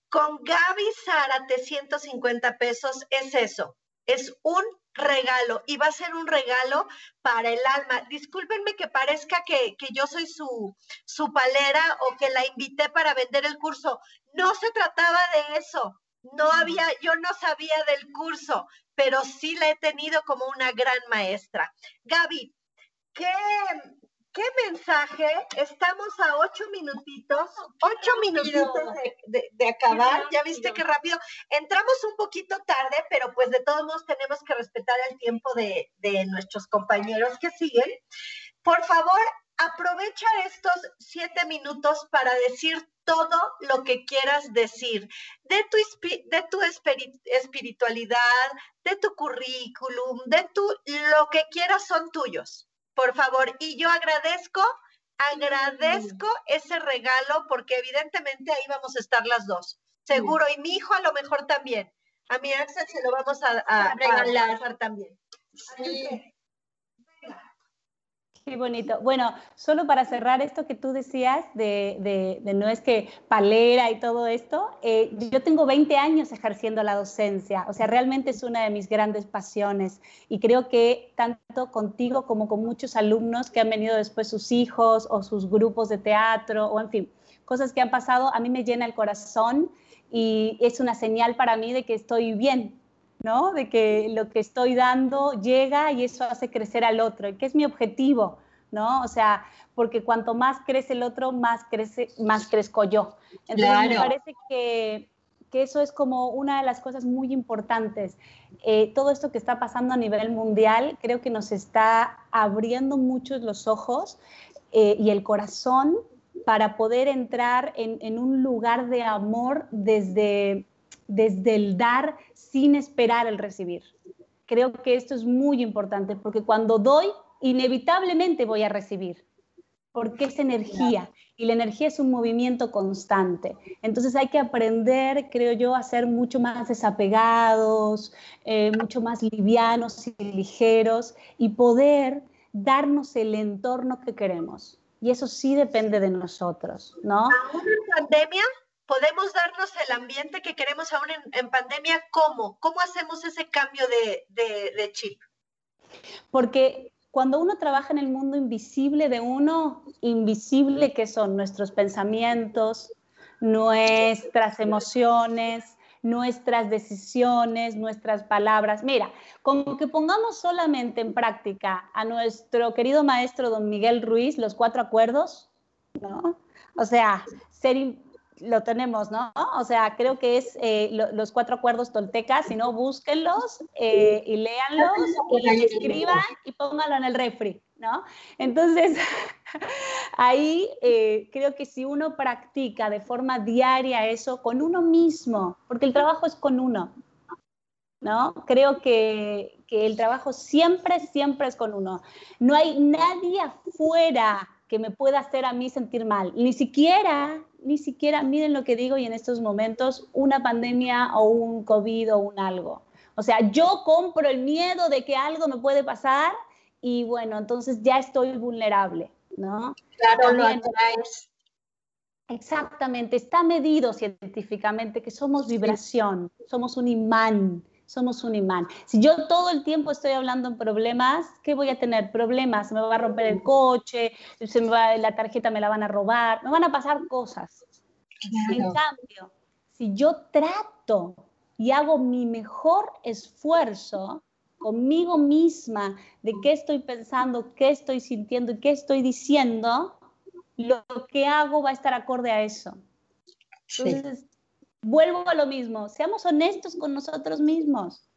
Con Gaby Zárate, 150 pesos es eso. Es un regalo y va a ser un regalo para el alma. Discúlpenme que parezca que, yo soy su, su palera o que la invité para vender el curso. No se trataba de eso. No había, yo no sabía del curso, pero sí la he tenido como una gran maestra. Gaby, ¿qué, qué mensaje. Estamos a ocho minutitos, ocho minutitos de, acabar. Ya viste qué rápido. Entramos un poquito tarde, pero pues de todos modos tenemos que respetar el tiempo de, de nuestros compañeros que siguen. Por favor, aprovecha estos siete minutos para decir todo lo que quieras decir, de tu, de tu espiritualidad, de tu currículum, de tu, lo que quieras son tuyos, por favor. Y yo agradezco, agradezco ese regalo porque evidentemente ahí vamos a estar las dos, seguro, y mi hijo a lo mejor también. A mi Axel se lo vamos a, regalar también. Qué bonito. Bueno, solo para cerrar esto que tú decías de, no es que palera y todo esto, eh, yo tengo 20 años ejerciendo la docencia, o sea, realmente es una de mis grandes pasiones y creo que tanto contigo como con muchos alumnos que han venido después sus hijos o sus grupos de teatro o en fin, cosas que han pasado, a mí me llena el corazón y es una señal para mí de que estoy bien, ¿no? De que lo que estoy dando llega y eso hace crecer al otro, y que es mi objetivo, ¿no? O sea, porque cuanto más crece el otro, más crece, más crezco yo. Entonces me parece que, que, eso es como una de las cosas muy importantes. Eh, todo esto que está pasando a nivel mundial, creo que nos está abriendo muchos los ojos eh, y el corazón para poder entrar en, en un lugar de amor desde desde el dar sin esperar el recibir. Creo que esto es muy importante porque cuando doy, inevitablemente voy a recibir, porque es energía y la energía es un movimiento constante. Entonces hay que aprender, creo yo, a ser mucho más desapegados, eh, mucho más livianos y ligeros y poder darnos el entorno que queremos. Y eso sí depende de nosotros, ¿no? en pandemia podemos darnos el ambiente que queremos aún en, pandemia, ¿cómo? ¿Cómo hacemos ese cambio de, chip? Porque cuando uno trabaja en el mundo invisible de uno, invisible que son nuestros pensamientos, nuestras emociones, nuestras decisiones, nuestras palabras. Mira, como que pongamos solamente en práctica a nuestro querido maestro don Miguel Ruiz, los cuatro acuerdos, ¿no? O sea, ser, lo tenemos, ¿no? O sea, creo que es eh, los cuatro acuerdos toltecas, si no, búsquenlos eh, y léanlos y escriban y pónganlo en el refri, ¿no? Entonces, ahí eh, creo que si uno practica de forma diaria eso con uno mismo, porque el trabajo es con uno, ¿no? Creo que, que el trabajo siempre, siempre es con uno. No hay nadie afuera que me pueda hacer a mí sentir mal, ni siquiera ni siquiera, miren lo que digo y en estos momentos, una pandemia o un COVID o un algo. O sea, yo compro el miedo de que algo me puede pasar y bueno, entonces ya estoy vulnerable, ¿no? Claro, lo atraes. Exactamente, está medido científicamente que somos vibración, somos un imán somos un imán. Si yo todo el tiempo estoy hablando en problemas, ¿qué voy a tener? Problemas, se me va a romper el coche, se me va, la tarjeta me la van a robar, me van a pasar cosas. En cambio, si yo trato y hago mi mejor esfuerzo conmigo misma de qué estoy pensando, qué estoy sintiendo y qué estoy diciendo, lo que hago va a estar acorde a eso. Entonces, vuelvo a lo mismo, seamos honestos con nosotros mismos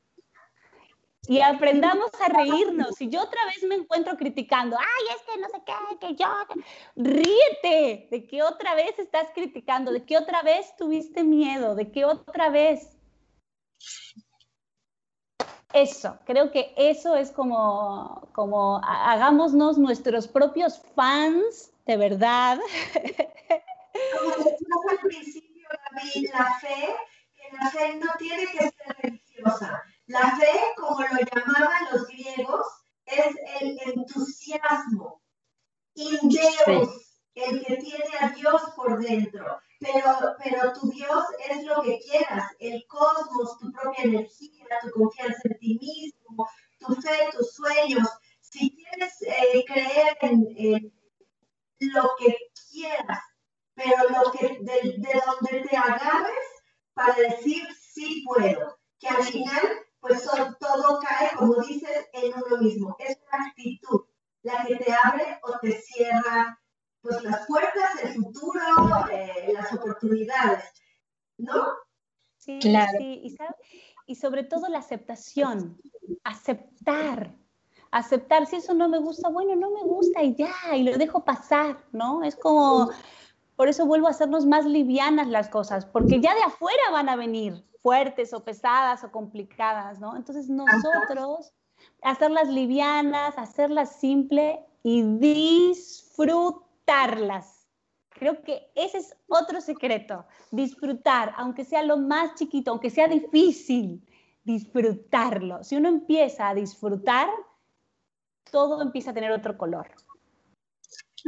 y aprendamos a reírnos. Si yo otra vez me encuentro criticando, ay, es que no sé qué, que yo, ríete de que otra vez estás criticando, de que otra vez tuviste miedo, de que otra vez. Eso, creo que eso es como, como hagámonos nuestros propios fans, de verdad. la fe, que la fe no tiene que ser religiosa. La fe, como lo llamaban los griegos, es el entusiasmo. In Deus, el que tiene a Dios por dentro. Pero, pero tu Dios es lo que quieras, el cosmos, tu propia energía, tu confianza en ti mismo, tu fe, tus sueños. Si quieres eh, creer en lo que quieras, pero lo que, de, de donde te agarres para decir sí puedo, que al final pues todo cae, como dices, en uno mismo. Es una actitud. la que te abre o te cierra pues las puertas, el futuro, eh, las oportunidades, ¿no? Sí, claro. sí, y, y sobre todo la aceptación, aceptar, aceptar, si eso no me gusta, bueno, no me gusta y ya, y lo dejo pasar, ¿no? Es como, por eso vuelvo a hacernos más livianas las cosas, porque ya de afuera van a venir fuertes o pesadas o complicadas, ¿no? Entonces nosotros hacerlas livianas, hacerlas simple y disfrutarlas. Creo que ese es otro secreto, disfrutar, aunque sea lo más chiquito, aunque sea difícil, disfrutarlo. Si uno empieza a disfrutar, todo empieza a tener otro color.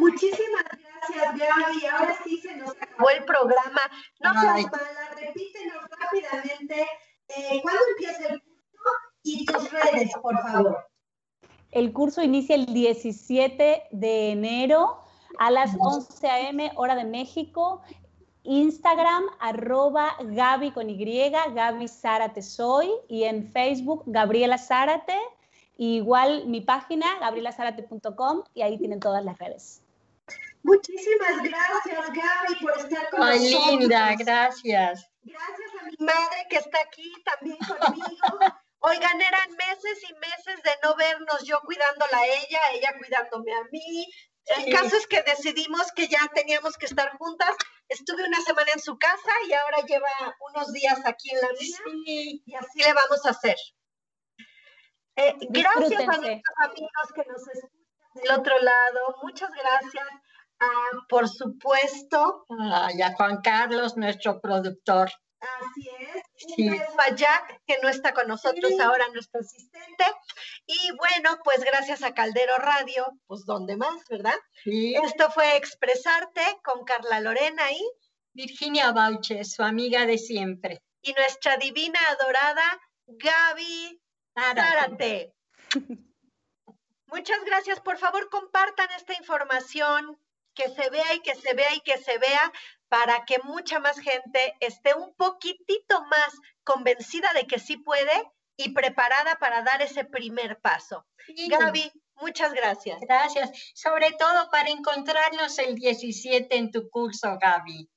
Muchísimas gracias, Gaby. Ahora sí se nos acabó el programa. No seas mala, repítenos rápidamente eh, cuándo empieza el curso y tus redes, por favor. El curso inicia el 17 de enero a las 11 a.m. hora de México. Instagram, arroba Gaby con Y, Gaby Zárate soy, y en Facebook, Gabriela Zárate. igual mi página, gabrielasarate.com, y ahí tienen todas las redes. Muchísimas gracias, Gaby, por estar con Ay, linda, gracias. Gracias a mi madre que está aquí también conmigo. Oigan, eran meses y meses de no vernos, yo cuidándola a ella, ella cuidándome a mí, el caso es que decidimos que ya teníamos que estar juntas. Estuve una semana en su casa y ahora lleva unos días aquí en la mía y así le vamos a hacer. Eh, gracias a nuestros amigos que nos escuchan del otro lado. Muchas gracias. por supuesto. y a Juan Carlos, nuestro productor. Así es. Sí. a Jack, que no está con nosotros ahora, nuestro asistente. Y bueno, pues gracias a Caldero Radio, pues ¿dónde más, verdad? Sí. Esto fue Expresarte con Carla Lorena y Virginia Bauche, su amiga de siempre. Y nuestra divina adorada Gaby Zárate. Muchas gracias. Por favor, compartan esta información, que se vea y que se vea y que se vea para que mucha más gente esté un poquitito más convencida de que sí puede y preparada para dar ese primer paso. Gaby, muchas gracias. Gracias. Sobre todo para encontrarnos el 17 en tu curso, Gaby.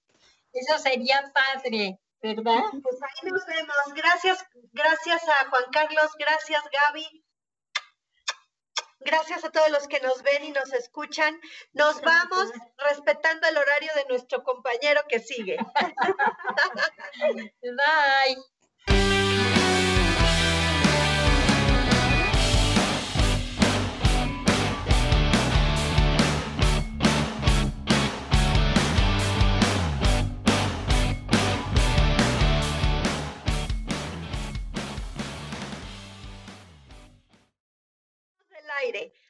Eso sería padre, ¿verdad? Pues ahí nos vemos. Gracias, gracias a Juan Carlos, gracias Gaby. Gracias a todos los que nos ven y nos escuchan. Nos vamos respetando el horario de nuestro compañero que sigue. Bye. Friday.